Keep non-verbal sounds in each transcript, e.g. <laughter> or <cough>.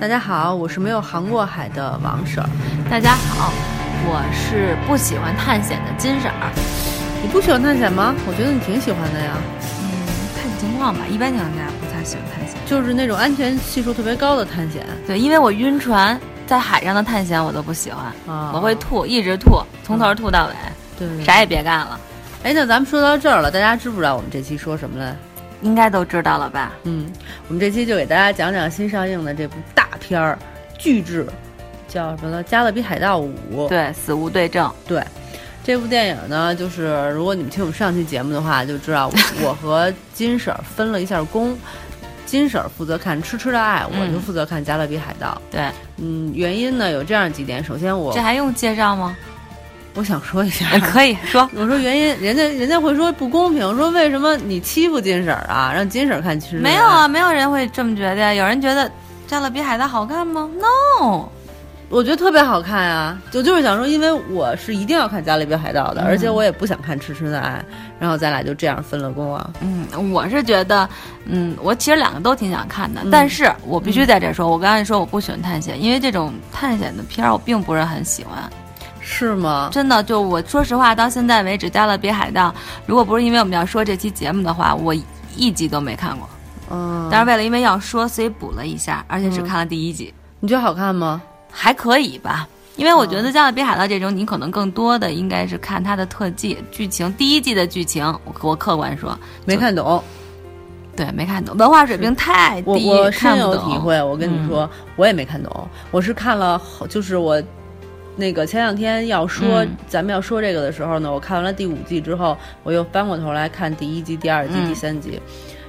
大家好，我是没有航过海的王婶儿。大家好，我是不喜欢探险的金婶儿。你不喜欢探险吗？我觉得你挺喜欢的呀。嗯，看情况吧，一般情况下不太喜欢探险，就是那种安全系数特别高的探险。对，因为我晕船，在海上的探险我都不喜欢，啊我会吐，一直吐，从头吐到尾，对对。啥也别干了。哎，那咱们说到这儿了，大家知不知道我们这期说什么了？应该都知道了吧？嗯，我们这期就给大家讲讲新上映的这部大片儿，巨制，叫什么呢？《加勒比海盗五》。对，死无对证。对，这部电影呢，就是如果你们听我们上期节目的话，就知道我和金婶儿分了一下工。金婶儿负责看《痴痴的爱》，我就负责看《加勒比海盗》。对，嗯，原因呢有这样几点。首先我，这还用介绍吗？我想说一下，可以说。我说原因，人家人家会说不公平，说为什么你欺负金婶儿啊？让金婶儿看《痴痴的爱》。没有啊，没有人会这么觉得呀。有人觉得《加勒比海盗》好看吗？No。我觉得特别好看啊！就就是想说，因为我是一定要看《加勒比海盗》的，嗯而且我也不想看《痴痴的爱》，然后咱俩就这样分了工啊。嗯，我是觉得，嗯，我其实两个都挺想看的，嗯但是我必须在这儿说，我刚才说我不喜欢探险，因为这种探险的片儿我并不是很喜欢。是吗？真的，就我说实话，到现在为止，《加勒比海盗》如果不是因为我们要说这期节目的话，我一集都没看过。嗯，但是为了因为要说，所以补了一下，而且只看了第一集，你觉得好看吗？还可以吧。因为我觉得《加勒比海盗》这种，你可能更多的应该是看它的特技、剧情。第一季的剧情，我我客观说没看懂，对，没看懂，文化水平太低，我我深有体会。我跟你说，我也没看懂。我是看了，就是我那个前两天要说、嗯咱们要说这个的时候呢，我看完了第五季之后，我又翻过头来看第一季、第二季、嗯第三集。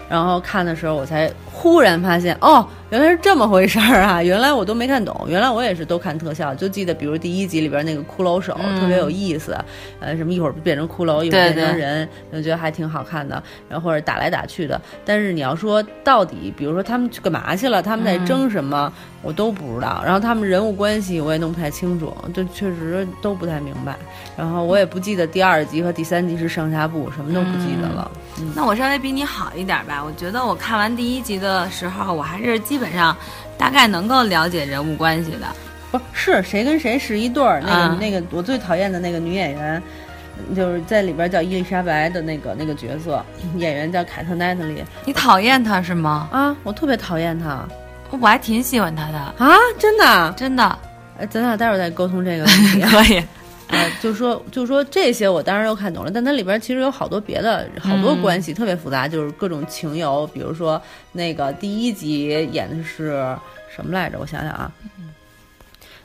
然后看的时候，我才忽然发现，哦，原来是这么回事儿啊！<laughs> 原来我都没看懂，原来我也是都看特效，就记得比如第一集里边那个骷髅手、嗯特别有意思，呃，什么一会儿变成骷髅，一会儿变成人，我觉得还挺好看的。然后或者打来打去的，但是你要说到底，比如说他们去干嘛去了，他们在嗯争什么，我都不知道。然后他们人物关系我也弄不太清楚，就确实都不太明白。然后我也不记得第二集和第三集是上下部，什么都不记得了。嗯那我稍微比你好一点吧。我觉得我看完第一集的时候，我还是基本上大概能够了解人物关系的。不是谁跟谁是一对儿，那个、啊那个我最讨厌的那个女演员，就是在里边叫伊丽莎白的那个那个角色，<laughs> 演员叫凯特奈特利你讨厌她是吗？啊，我特别讨厌她我还挺喜欢她的，啊，真的。真的。呃，咱俩待会儿再沟通这个问题。<laughs> 可以，呃，就说就说这些我当然又看懂了，但它里边其实有好多别的好多嗯关系、特别复杂，就是各种情由，比如说那个第一集演的是什么来着？我想想啊。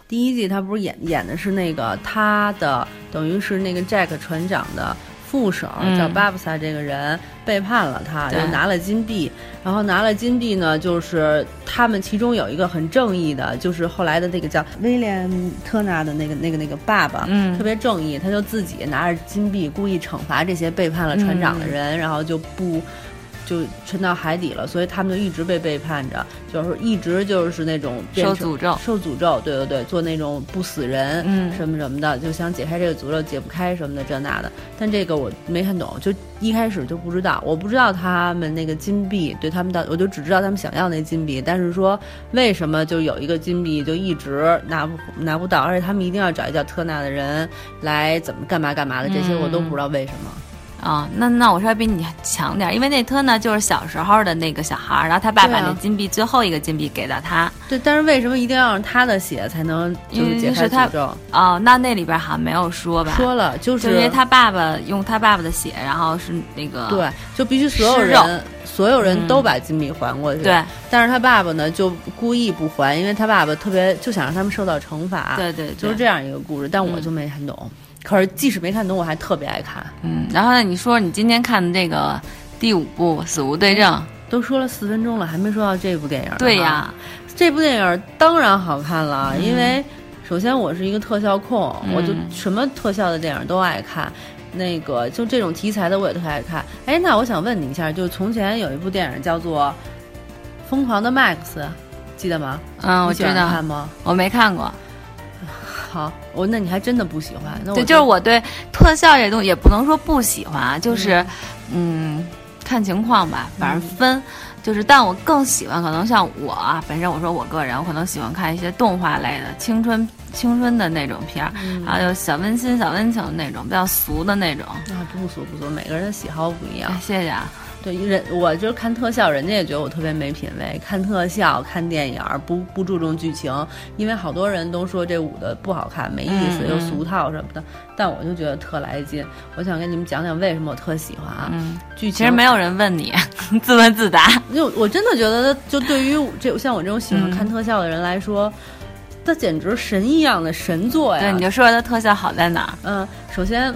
第一季他不是演演的是那个他的，等于是那个 Jack 船长的副手，嗯。叫巴布萨这个人背叛了他，就拿了金币，然后拿了金币呢，就是他们其中有一个很正义的，就是后来的那个叫威廉特纳的那个那个那个爸爸，嗯。特别正义，他就自己拿着金币故意惩罚这些背叛了船长的人，然后就不就沉到海底了，所以他们就一直被背叛着，就是一直就是那种受诅咒受诅咒，对对对，做那种不死人，嗯什么什么的，就想解开这个诅咒，解不开什么的这那的。但这个我没看懂，就一开始就不知道，我不知道他们那个金币对他们到，我就只知道他们想要那金币，但是说为什么就有一个金币就一直拿不拿不到，而且他们一定要找一叫特纳的人来怎么干嘛干嘛的，这些我都不知道为什么。啊、那那我稍微比你强点儿，因为那特呢就是小时候的那个小孩儿，然后他爸把那金币、最后一个金币给到他。对，但是为什么一定要让他的血才能就是解开诅咒？哦，那那里边好像没有说吧？说了，就就是因为他爸爸用他爸爸的血，然后是那个对，就必须所有人所有人嗯都把金币还过去。对但是他爸爸呢就故意不还，因为他爸爸特别就想让他们受到惩罚。对对对，就是这样一个故事，但我就没看懂。可是即使没看懂，我还特别爱看。嗯，然后呢，你说你今天看的这个第五部《死无对证》，都说了四分钟了，还没说到这部电影。对呀，这部电影当然好看了，因为首先我是一个特效控，嗯我就什么特效的电影都爱看。那个就这种题材的我也特爱看。哎，那我想问你一下，就从前有一部电影叫做《疯狂的 Max》，记得吗？嗯，我你喜欢知道，看吗？我没看过。好，我那你还真的不喜欢。那我对，就是我对特效这东西也不能说不喜欢啊，就是嗯看情况吧，反正分。就是，但我更喜欢，可能像我啊，本身我说我个人，我可能喜欢看一些动画类的青春青春的那种片儿，还有小温馨、小温情的那种，比较俗的那种。啊，不俗不俗，每个人的喜好不一样。哎，谢谢啊。对人，我就是看特效，人家也觉得我特别没品位。看特效、看电影不不注重剧情，因为好多人都说这舞的不好看、没意思，又俗套什么的。但我就觉得特来劲。我想跟你们讲讲为什么我特喜欢啊。嗯，剧情其实没有人问你，<laughs> 自问自答。<laughs> 就我真的觉得，就对于这像我这种喜欢看特效的人来说，它简直神一样的神作呀！对，你就说说它特效好在哪儿？嗯，首先。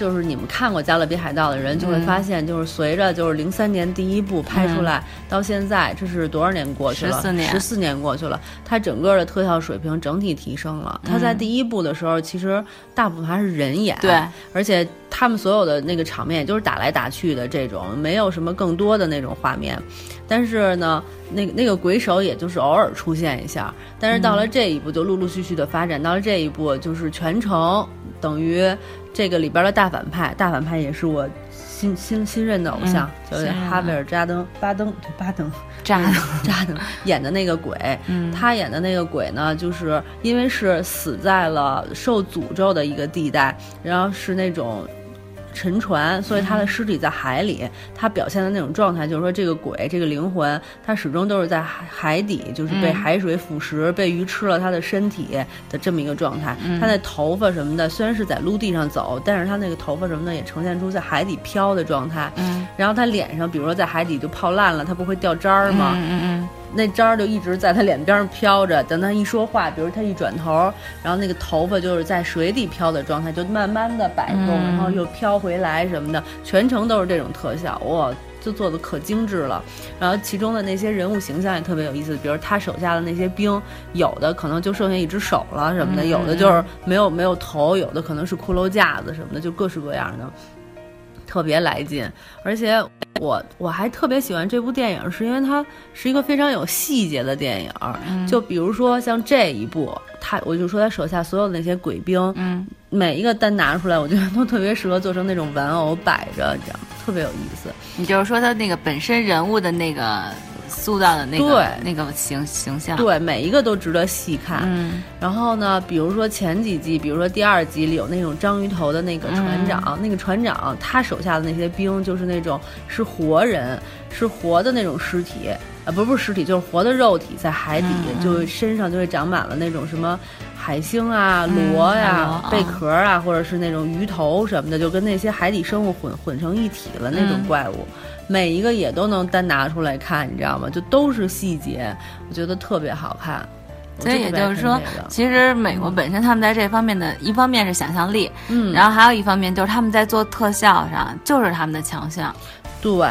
就是你们看过《加勒比海盗》的人就会发现，就是随着就是零三年第一部拍出来到现在，这是多少年过去了？十四年，十四年过去了，它整个的特效水平整体提升了。它在第一部的时候，其实大部分还是人演，对，而且他们所有的那个场面也就是打来打去的这种，没有什么更多的那种画面。但是呢，那个那个鬼手也就是偶尔出现一下。但是到了这一步，就陆陆续续的发展到了这一步，就是全程等于。这个里边的大反派，大反派也是我新新新任的偶像，就是哈维尔扎登巴登，对巴登扎登。扎登 <laughs> 演的那个鬼，他演的那个鬼呢，就是因为是死在了受诅咒的一个地带，然后是那种。沉船，所以他的尸体在海里。他表现的那种状态，就是说这个鬼，这个灵魂，他始终都是在海海底，就是被海水腐蚀，被鱼吃了他的身体的这么一个状态。他那头发什么的，虽然是在陆地上走，但是他那个头发什么的也呈现出在海底飘的状态。嗯，然后他脸上，比如说在海底就泡烂了，他不会掉渣儿吗？嗯嗯。那渣儿就一直在他脸边上飘着，等他一说话，比如他一转头，然后那个头发就是在水里飘的状态，就慢慢的摆动，然后又飘回来什么的，全程都是这种特效，哇，就做的可精致了。然后其中的那些人物形象也特别有意思，比如他手下的那些兵，有的可能就剩下一只手了什么的，有的就是没有没有头，有的可能是骷髅架子什么的，就各式各样的。特别来劲，而且我我还特别喜欢这部电影，是因为它是一个非常有细节的电影。就比如说像这一部，他我就说他手下所有的那些鬼兵，嗯，每一个单拿出来，我觉得都特别适合做成那种玩偶摆着，你知道吗特别有意思。你就是说他那个本身人物的那个。塑造的那个那个形形象，对每一个都值得细看。嗯，然后呢，比如说前几集，比如说第二集里有那种章鱼头的那个船长，那个船长他手下的那些兵就是那种是活人，是活的那种尸体啊，不是不是尸体，就是活的肉体，在海底就身上就会长满了那种什么海星啊、螺呀、贝壳啊，或者是那种鱼头什么的，就跟那些海底生物混混成一体了那种怪物。每一个也都能单拿出来看，你知道吗？就都是细节，我觉得特别好看。所以也就是说，其实美国本身他们在这方面的一方面是想象力，嗯，然后还有一方面就是他们在做特效上就是他们的强项。对，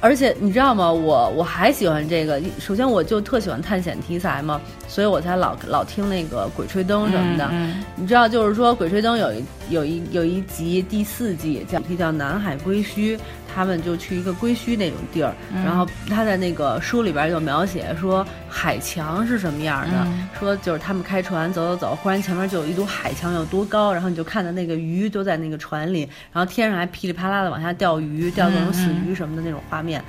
而且你知道吗？我我还喜欢这个。首先，我就特喜欢探险题材嘛，所以我才老老听那个《鬼吹灯》什么的。你知道，就是说《鬼吹灯》有一有一有一集第四季叫叫《南海归墟》。他们就去一个归墟那种地儿，然后他在那个书里边就描写说海墙是什么样的，说就是他们开船走走走，忽然前面就有一堵海墙有多高，然后你就看到那个鱼都在那个船里，然后天上还噼里啪啦的往下掉鱼，掉各种死鱼什么的那种画面，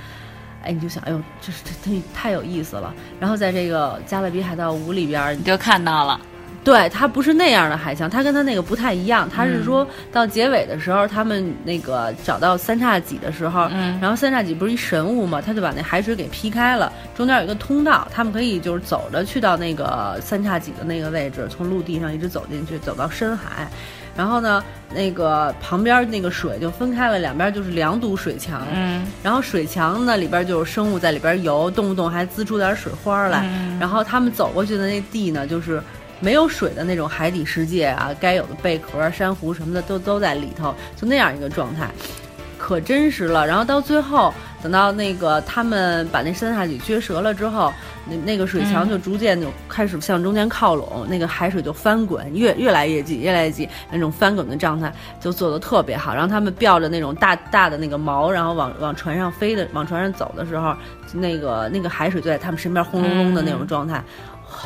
哎，你就想，哎呦，这是这太有意思了。然后在这个《加勒比海盗五》里边，你就看到了。对，它不是那样的海墙，它跟它那个不太一样。它是说到结尾的时候，他们那个找到三叉戟的时候，然后三叉戟不是一神物嘛，他就把那海水给劈开了，中间有一个通道，他们可以就是走着去到那个三叉戟的那个位置，从陆地上一直走进去，走到深海。然后呢，那个旁边那个水就分开了，两边就是两堵水墙。嗯，然后水墙呢里边就有生物在里边游，动不动还滋出点水花来。然后他们走过去的那地呢，就是。没有水的那种海底世界啊，该有的贝壳、珊瑚什么的都都在里头，就那样一个状态，可真实了。然后到最后，等到那个他们把那三叉戟撅折了之后，那那个水墙就逐渐就开始向中间靠拢，那个海水就翻滚，越越来越近，越来越近，那种翻滚的状态就做的特别好。然后他们吊着那种大大的那个锚，然后往往船上飞的，往船上走的时候，那个那个海水就在他们身边轰隆隆的那种状态。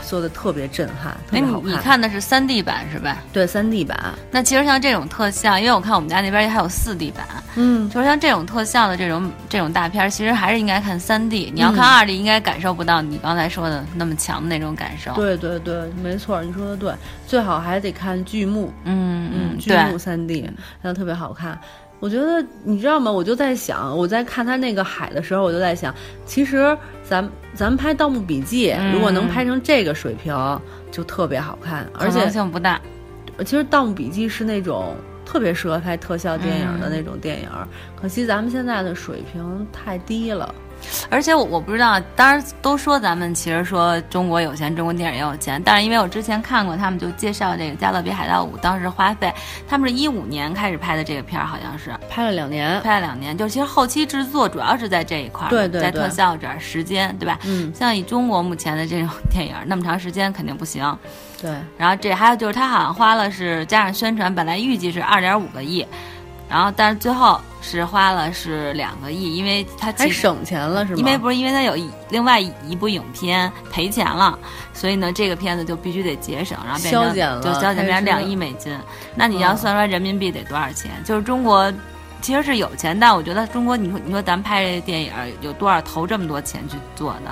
做的特别震撼，特哎，别好看。你你看的是三 D 版是吧？对三 D 版，那其实像这种特效，因为我看我们家那边还有四 D 版，嗯，就是像这种特效的这种这种大片，其实还是应该看三 D。你要看嗯二 D，应该感受不到你刚才说的那么强的那种感受。，对对对，没错，你说的对，最好还得看剧目，嗯嗯，剧对目三 D，然后特别好看。我觉得你知道吗？我就在想，我在看他那个海的时候，我就在想，其实咱咱们拍《盗墓笔记》嗯如果能拍成这个水平，就特别好看。而且，性不大。其实《盗墓笔记》是那种特别适合拍特效电影的嗯那种电影，可惜咱们现在的水平太低了。而且我我不知道，当然都说咱们其实说中国有钱，中国电影也有钱，但是因为我之前看过，他们就介绍这个《加勒比海盗五》当时花费，他们是一五年开始拍的这个片儿，好像是拍了两年，拍了两年，就其实后期制作主要是在这一块儿，对对对在特效这儿时间，对吧？嗯，像以中国目前的这种电影，那么长时间肯定不行。对，<laughs> 然后这还有就是他好像花了是加上宣传，本来预计是二点五个亿，然后但是最后是花了是两个亿，因为他还省钱了是吗？因为不是因为他有另外一部影片赔钱了，所以呢这个片子就必须得节省，然后变成削减了就削减变成两亿美金。那你要嗯算出来人民币得多少钱？就是中国。其实是有钱，但我觉得中国，你说你说咱们拍这电影有多少投这么多钱去做的？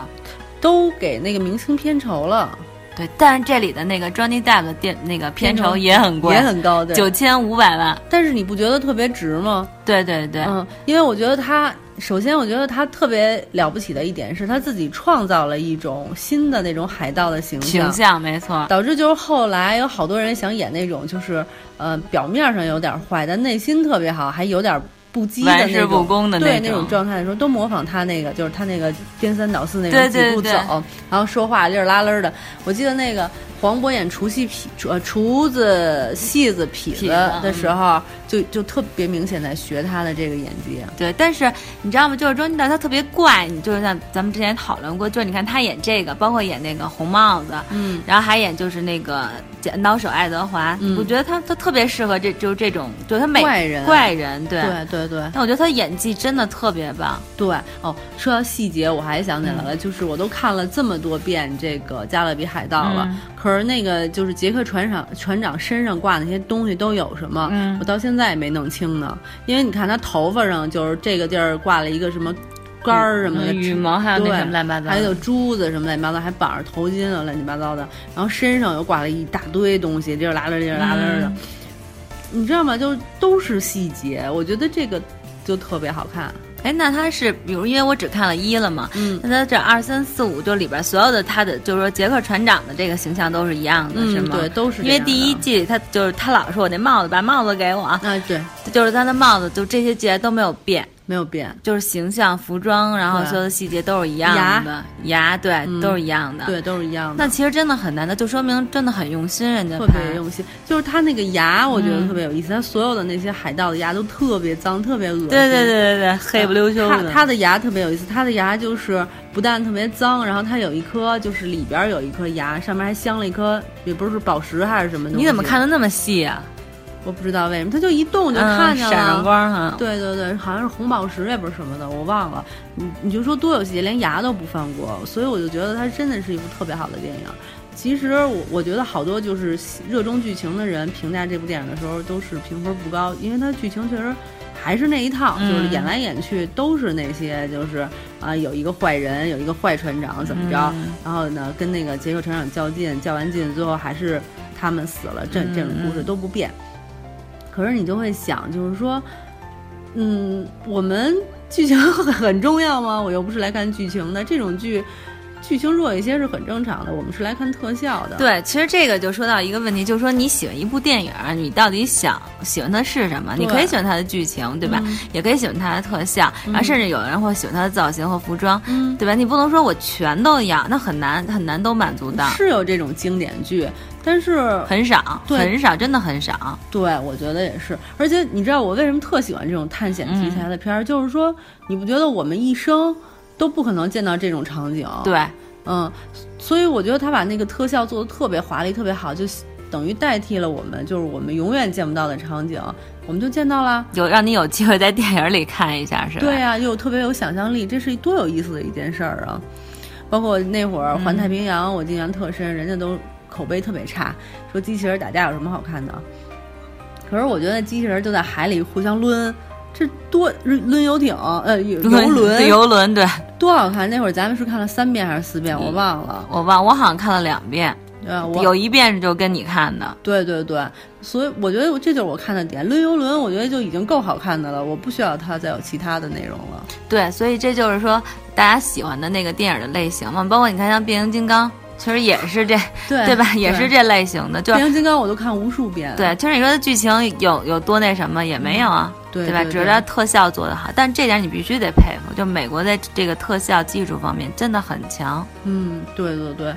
都给那个明星片酬了，对，但是这里的那个 Johnny Depp 的电那个片酬也很贵，也很高，对。九千五百万。但是你不觉得特别值吗？对对对，嗯，因为我觉得他，首先我觉得他特别了不起的一点是他自己创造了一种新的那种海盗的形象，形象没错。导致就是后来有好多人想演那种就是呃表面上有点坏，但内心特别好，还有点不羁的那种不恭的对那种状态的时候，都模仿他那个，就是他那个颠三倒四那种几步走，然后说话哩儿啦啦的。我记得那个黄渤演厨戏痞呃厨子戏子痞子的时候，就就特别明显在学他的这个演技。对，但是你知道吗？就是 Johnny Depp 他特别怪，你就是像咱们之前讨论过，就是你看他演这个，包括演那个红帽子，嗯，然后还演就是那个剪刀手爱德华，嗯我觉得他他特别适合这就是这种，就他每怪人怪人，对。对对对但我觉得他演技真的特别棒，对哦，说到细节，我还想起来了，就是我都看了这么多遍这个《加勒比海盗》了，嗯可是那个就是杰克船长船长身上挂那些东西都有什么，嗯我到现在也没弄清呢。因为你看他头发上就是这个地儿挂了一个什么杆儿什么的，嗯羽毛还有那对什么乱七八糟，还有珠子什么乱七八糟，还绑着头巾啊，乱七八糟的。然后身上又挂了一大堆东西，哩儿啦啦哩儿啦啦的。嗯你知道吗？就都是细节，我觉得这个就特别好看。哎，那他是比如因为我只看了一了嘛，嗯那他这二三四五就里边所有的他的就是说杰克船长的这个形象都是一样的，是嗯，吗？对，都是因为第一季他就是他老说我那帽子，把帽子给我，啊，对，就是他的帽子，就这些节都没有变，没有变。就是形象、服装，然后所有的细节都是一样的，牙对、嗯都是一样的。，对，都是一样的。那其实真的很难的，就说明真的很用心，人家特别用心，就是他那个牙，我觉得嗯特别有意思。他所有的那些海盗的牙都特别脏，特别恶心。对对对对对，黑不溜秋的。他他的牙特别有意思，他的牙就是不但特别脏，然后他有一颗就是里边有一颗牙，上面还镶了一颗，也不是宝石还是什么东西。你怎么看的那么细啊？我不知道为什么，他就一动就嗯看见了。闪着光哈。对对对，好像是红宝石也不是什么的，我忘了。你你就说多有细节，连牙都不放过，所以我就觉得它真的是一部特别好的电影。其实我我觉得好多就是热衷剧情的人评价这部电影的时候都是评分不高，因为它剧情确实还是那一套，嗯就是演来演去都是那些就是啊、有一个坏人，有一个坏船长怎么着，嗯然后呢跟那个杰克船长较劲，较完劲最后还是他们死了，这这种故事嗯都不变。可是你就会想，就是说，嗯，我们剧情 <laughs> 很重要吗？我又不是来看剧情的，这种剧剧情弱一些是很正常的。我们是来看特效的。对，其实这个就说到一个问题，就是说你喜欢一部电影，你到底想喜欢它是什么？你可以喜欢它的剧情，对吧？嗯也可以喜欢它的特效，然后甚至有的人会喜欢它的造型和服装，嗯，对吧？你不能说我全都要，那很难很难都满足到，是有这种经典剧，但是很少，对很少，真的很少。对，我觉得也是。而且你知道我为什么特喜欢这种探险题材的片儿？就是说，你不觉得我们一生都不可能见到这种场景？，对，嗯，所以我觉得他把那个特效做的特别华丽，特别好，就等于代替了我们就是我们永远见不到的场景，我们就见到了。有让你有机会在电影里看一下，是吧？对呀、又特别有想象力，这是多有意思的一件事儿啊！包括那会儿《环太平洋》，我印象特深，人家都口碑特别差，说机器人打架有什么好看的？可是我觉得机器人就在海里互相抡，这多抡游艇，呃，游轮，游轮，对，多好看！那会儿咱们是看了三遍还是四遍？我忘了，我忘，我好像看了两遍。呃，有一遍是就跟你看的，对对对，所以我觉得这就是我看的点。抡游轮，我觉得就已经够好看的了，我不需要它再有其他的内容了。对，所以这就是说大家喜欢的那个电影的类型嘛。包括你看像变形金刚，其实也是这，对 <laughs> 对吧？也是这类型的。变形金刚我都看无数遍。对，其实你说的剧情有有多那什么也没有啊，对吧？只是它特效做得好，但这点你必须得佩服，就美国在这个特效技术方面真的很强。嗯，对对对。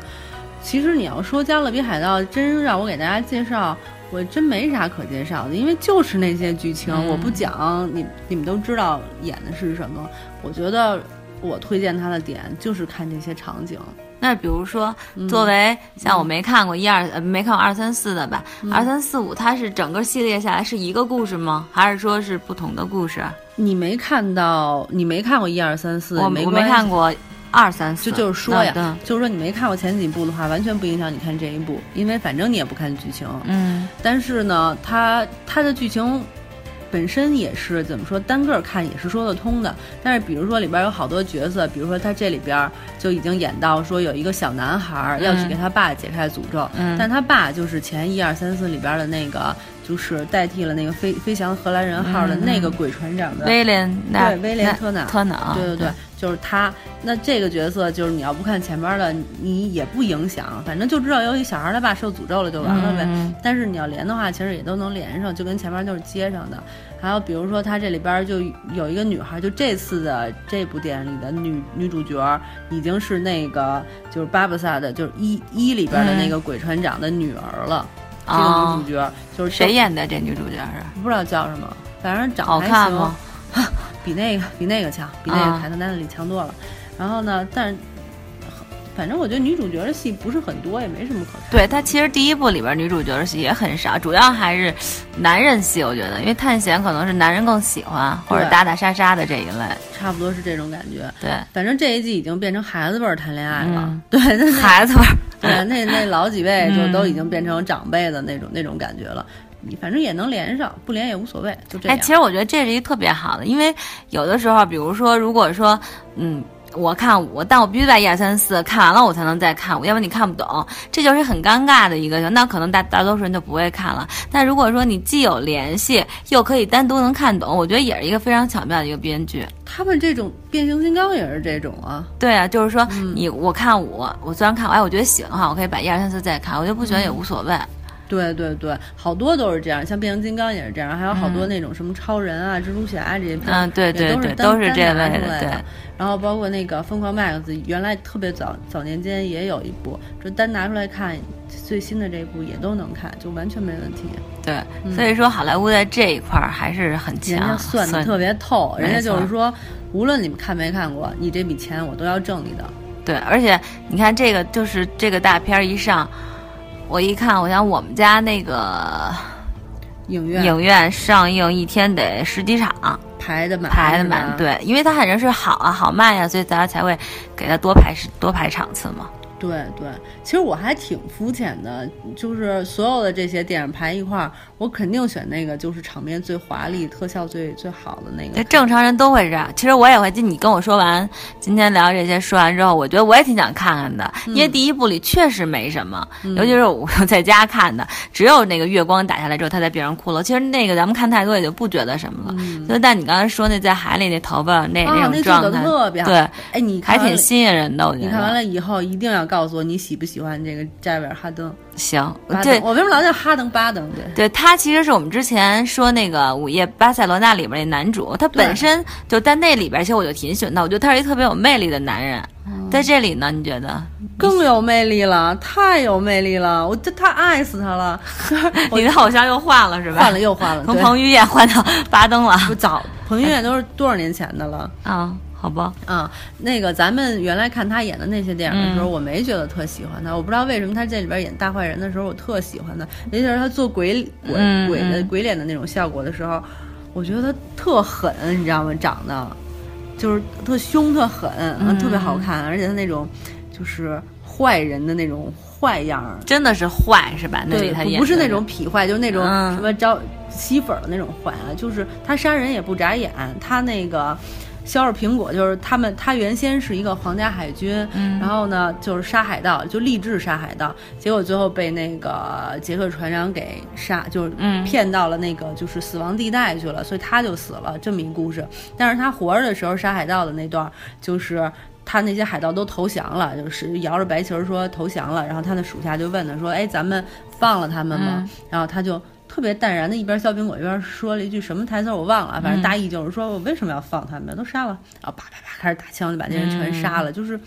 其实你要说《加勒比海盗》，真让我给大家介绍，我真没啥可介绍的，因为就是那些剧情，我不讲，你你们都知道演的是什么。我觉得我推荐它的点就是看这些场景。那比如说，作为像我没看过一二，呃，没看过二三四的吧？二三四五，它是整个系列下来是一个故事吗？还是说是不同的故事？你没看到，你没看过一二三四，我我没看过。二三四，就就是说呀，就是说你没看过前几部的话，完全不影响你看这一部，因为反正你也不看剧情。嗯，但是呢，它它的剧情本身也是怎么说，单个看也是说得通的。但是比如说里边有好多角色，比如说他这里边就已经演到说有一个小男孩要去给他爸解开诅咒，但他爸就是前一二三四里边的那个。就是代替了那个飞飞翔荷兰人号的那个鬼船长的威廉，对威廉特纳特纳，对对对，就是他。那这个角色就是你要不看前边的，你也不影响，反正就知道有一小孩他爸受诅咒了就完了呗。但是你要连的话，其实也都能连上，就跟前面就是接上的。还有比如说他这里边就有一个女孩，就这次的这部电影里的女女主角已经是那个就是巴布萨的，就是一一里边的那个鬼船长的女儿了。这个女主角就是谁演的？这女主角是不知道叫什么，反正长好看吗？<laughs> 比那个比那个强，比那个凯特·奈特里强多了。然后呢，但反正我觉得女主角的戏不是很多，也没什么可看。对她其实第一部里边女主角的戏也很少，主要还是男人戏。我觉得，因为探险可能是男人更喜欢或者打打杀杀的这一类，差不多是这种感觉。对，反正这一季已经变成孩子辈儿谈恋爱了。对，孩子辈儿。对，<laughs> 那那老几位就都已经变成长辈的那种那种感觉了。你反正也能连上，不连也无所谓，就这样。哎，其实我觉得这是一个特别好的，因为有的时候，比如说，如果说，嗯。我看五，但我必须把一二三四看完了，我才能再看，要不然你看不懂，这就是很尴尬的一个。那可能大大多数人就不会看了。但如果说你既有联系，又可以单独能看懂，我觉得也是一个非常巧妙的一个编剧。他们这种变形金刚也是这种啊？对啊，就是说你我看五，我虽然看完，哎，我觉得喜欢的话，我可以把一二三四再看，我就不喜欢也无所谓。对对对，好多都是这样，像变形金刚也是这样，还有好多那种什么超人啊、蜘蛛侠啊这些片，嗯，对对对，都是这类的。对，然后包括那个疯狂 Max，原来特别早早年间也有一部，就单拿出来看，最新的这一部也都能看，就完全没问题。对，所以说好莱坞在这一块儿还是很强，人家算的特别透，人家就是说，无论你们看没看过，你这笔钱我都要挣你的。对，而且你看这个，就是这个大片一上。我一看，我想我们家那个影院影院上映一天得十几场，排的满，排的满。对，因为他反正是好啊，好卖呀，所以咱才会给他多排多排场次嘛。对对，其实我还挺肤浅的，就是所有的这些电影排一块儿，我肯定选那个就是场面最华丽、特效最最好的那个。正常人都会这样，其实我也会。就你跟我说完今天聊这些，说完之后，我觉得我也挺想看看的，因为第一部里确实没什么，尤其是我在家看的，只有那个月光打下来之后，他在变成骷髅。其实那个咱们看太多也就不觉得什么了。就但你刚才说那在海里那头发那那种状态，特别好。对，哎，你还挺吸引人的。我觉得你看完了以后一定要。告诉我你喜不喜欢这个加维尔哈登？行，对我为什么老叫哈登巴登？对，对他其实是我们之前说那个《午夜巴塞罗那》里边那男主，他本身就在那里边，其实我就挺喜欢他。我觉得他是一个特别有魅力的男人，在这里呢，你觉得更有魅力了？太有魅力了！我这太爱死他了。<laughs> 你的偶像又换了是吧？换了又换了，从彭于晏换到巴登了。不早，彭于晏都是多少年前的了啊。好吧，嗯，那个咱们原来看他演的那些电影的时候，我没觉得特喜欢他。我不知道为什么他这里边演大坏人的时候，我特喜欢他。尤其是他做鬼鬼鬼的鬼脸的那种效果的时候，我觉得他特狠，你知道吗？长得就是特凶特狠，特别好看。而且他那种就是坏人的那种坏样儿。真的是坏是吧？那对里他，演不是那种痞坏，就是那种嗯什么招吸粉儿的那种坏啊，就是他杀人也不眨眼，他那个。削着苹果，就是他们，他原先是一个皇家海军，嗯然后呢，就是杀海盗，就立志杀海盗，结果最后被那个杰克船长给杀，就是嗯骗到了那个就是死亡地带去了，所以他就死了，这么一故事。但是他活着的时候杀海盗的那段儿，就是他那些海盗都投降了，就是摇着白旗儿说投降了，然后他的属下就问他说：“哎，咱们放了他们吗？”嗯然后他就特别淡然的一边削苹果一边说了一句什么台词我忘了，反正大意就是说我为什么要放他们？都杀了，然后啪啪啪开始打枪就把那人全杀了，就是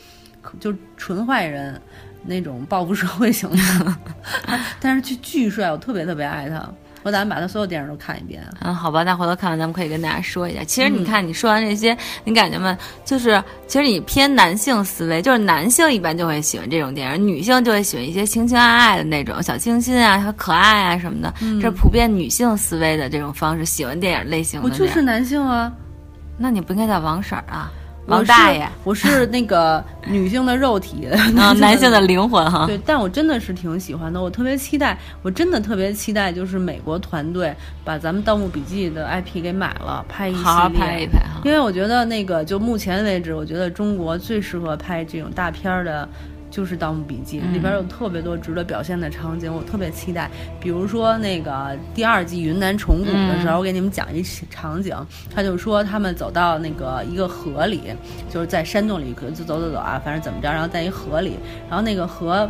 就纯坏人。那种报复社会型的，<laughs> 但是巨巨帅，我特别特别爱他，我打算把他所有电影都看一遍。嗯，好吧，那回头看完咱们可以跟大家说一下。其实你嗯看，你说完这些，你感觉吗？就是其实你偏男性思维，就是男性一般就会喜欢这种电影，女性就会喜欢一些情情爱爱的那种小清新啊、小可爱啊什么的。这是普遍女性思维的这种方式，喜欢电影类型的。我就是男性啊，那你不应该叫王婶儿啊，王大爷，我是那个女性的肉体，<laughs> 啊，<laughs> 男性的灵魂哈。对，但我真的是挺喜欢的，我特别期待，我真的特别期待，就是美国团队把咱们《盗墓笔记》的 IP 给买了，拍一系列，好好拍一拍哈。因为我觉得那个就目前为止，我觉得中国最适合拍这种大片儿的。就是《盗墓笔记》嗯里边有特别多值得表现的场景，我特别期待。比如说那个第二季云南虫谷的时候，嗯。我给你们讲一场景，他就说他们走到那个一个河里，就是在山洞里，可就走走走啊，反正怎么着，然后在一河里，然后那个河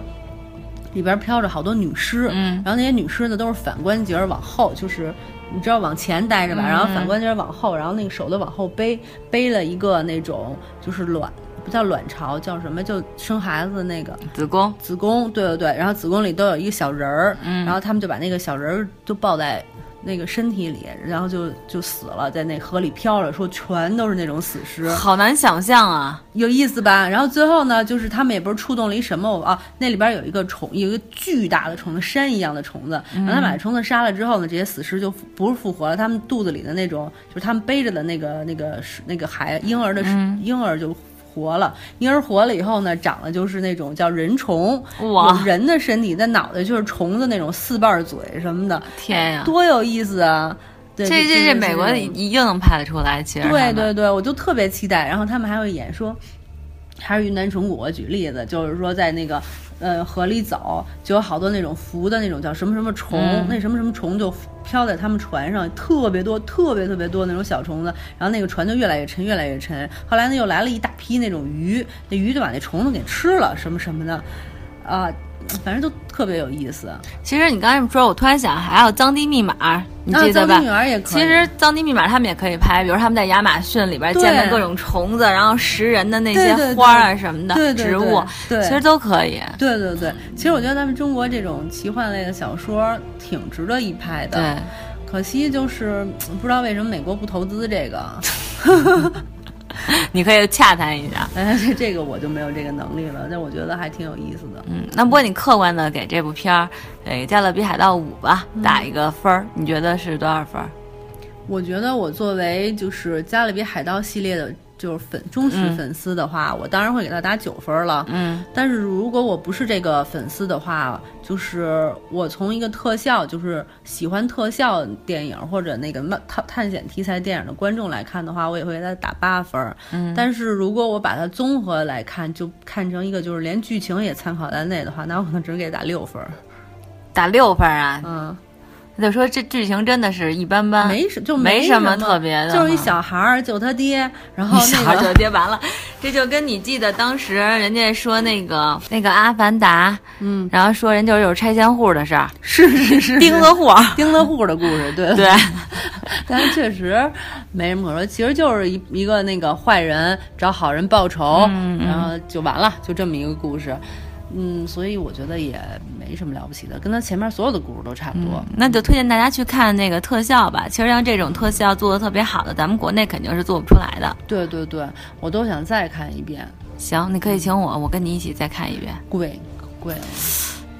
里边飘着好多女尸，嗯。然后那些女尸呢都是反关节儿往后，就是你知道往前待着吧，嗯然后反关节儿往后，然后那个手都往后背，背了一个那种就是卵，不叫卵巢，叫什么？就生孩子的那个子宫，子宫，对对对，然后子宫里都有一个小人儿，嗯然后他们就把那个小人儿就抱在。那个身体里，然后就就死了，在那河里漂着，说全都是那种死尸，好难想象啊。有意思吧？然后最后呢，就是他们也不是触动了一什么我啊，那里边有一个虫，有一个巨大的虫子，山一样的虫子。然后他把虫子杀了之后呢，这些死尸就不是复活了，他们肚子里的那种，就是他们背着的那个那个那个孩婴儿的婴儿就。活了，婴儿活了以后呢，长的就是那种叫人虫，哇有人的身体，但脑袋就是虫子那种四瓣嘴什么的，天呀，多有意思啊！对，这这这这美国的一定能拍得出来，其实对对对，我就特别期待。然后他们还会演说，还是云南虫谷。我举例子，就是说在那个呃河里走，就有好多那种浮的那种叫什么什么虫，嗯那什么什么虫就飘在他们船上，特别多，特别特别多那种小虫子。然后那个船就越来越沉，越来越沉。后来呢，又来了一大批那种鱼，那鱼就把那虫子给吃了，什么什么的，啊。反正都特别有意思，其实你刚才这么说，我突然想还有《脏地密码》，你啊，记得吧？脏地女儿也可以。其实《脏地密码》他们也可以拍，比如他们在亚马逊里边见的各种虫子，然后食人的那些花啊什么的植物，对，其实都可以。对对对，其实我觉得咱们中国这种奇幻类的小说挺值得一拍的。对，可惜就是嗯不知道为什么美国不投资这个，<laughs> <laughs> 你可以洽谈一下。<laughs> 但是这个我就没有这个能力了。但我觉得还挺有意思的。嗯，那不过你客观的给这部片儿，诶《加勒比海盗五》吧嗯打一个分儿，你觉得是多少分儿？我觉得我作为就是《加勒比海盗》系列的，就是粉忠实嗯粉丝的话，我当然会给他打九分了。嗯但是如果我不是这个粉丝的话，就是我从一个特效，就是喜欢特效电影或者那个漫探探险题材电影的观众来看的话，我也会给他打八分儿。嗯，但是如果我把它综合来看，就看成一个就是连剧情也参考在内的话，那我可能只给打六分儿。打六分儿啊？嗯，就说这剧情真的是一般般，没什就没什么特别的，就是一小孩儿救他爹，然 <laughs> 后小孩那个就跌完了，这就跟你记得当时人家说那个那个阿凡达，嗯，然后说人就是有拆迁户的事儿，<laughs> 是是是钉子户，钉子户的故事，对 <laughs> 对，但是确实没什么可说，其实就是一一个那个坏人找好人报仇，然后就完了，就这么一个故事。嗯，所以我觉得也没什么了不起的，跟他前面所有的故事都差不多。那就推荐大家去看那个特效吧。其实像这种特效做的特别好的，咱们国内肯定是做不出来的。对对对，我都想再看一遍，行，你可以请我，我跟你一起再看一遍。贵贵。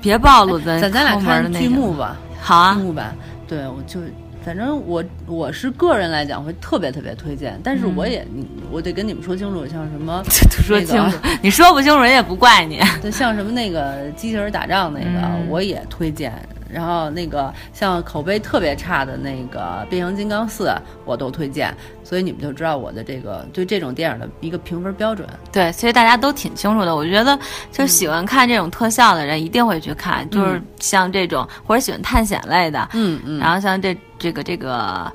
别暴露咱咱咱俩看那个剧目吧，好啊剧，目吧。对，我就反正我我是个人来讲会特别特别推荐，但是我也、你我得跟你们说清楚，像什么 <laughs> 说清楚，你说不清楚人也不怪你。对，像什么那个机器人打仗那个，嗯我也推荐。然后那个像口碑特别差的那个《变形金刚四》，我都推荐。所以你们就知道我的这个对这种电影的一个评分标准。对，其实大家都挺清楚的。我觉得，就喜欢看这种特效的人一定会去看，就是像这种或者喜欢探险类的，嗯嗯，然后像这这个这个，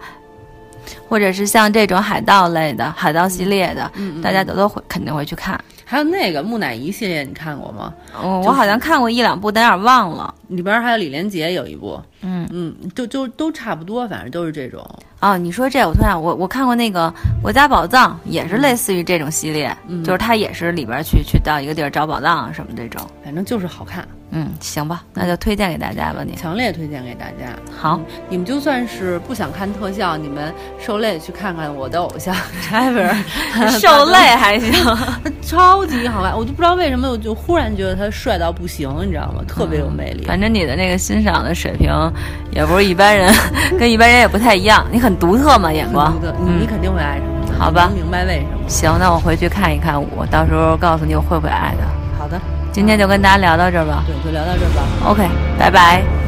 或者是像这种海盗类的、海盗系列的，嗯嗯大家都都会肯定会去看。还有那个木乃伊系列，你看过吗？嗯，我好像看过一两部，但有点忘了。里边还有李连杰有一部，嗯嗯，就就都差不多，反正都是这种。哦，你说这，我突然我我看过那个《国家宝藏》，也是类似于这种系列，嗯就是它也是里边去去到一个地儿找宝藏什么这种。反正就是好看，嗯，行吧，那就推荐给大家吧，你。强烈推荐给大家。好，你们就算是不想看特效，你们受累去看看我的偶像 Trevor，<laughs> <laughs> 受累还行。他超级好看，我就不知道为什么，我就忽然觉得他帅到不行，你知道吗？特别有魅力。反正你的那个欣赏的水平也不是一般人，<laughs> 跟一般人也不太一样，你很独特嘛，眼光独特。你你肯定会爱上，好吧能明白为什么。行，那我回去看一看我，到时候告诉你我会不会爱的，今天就跟大家聊到这儿吧。对，就聊到这儿吧。OK，拜拜。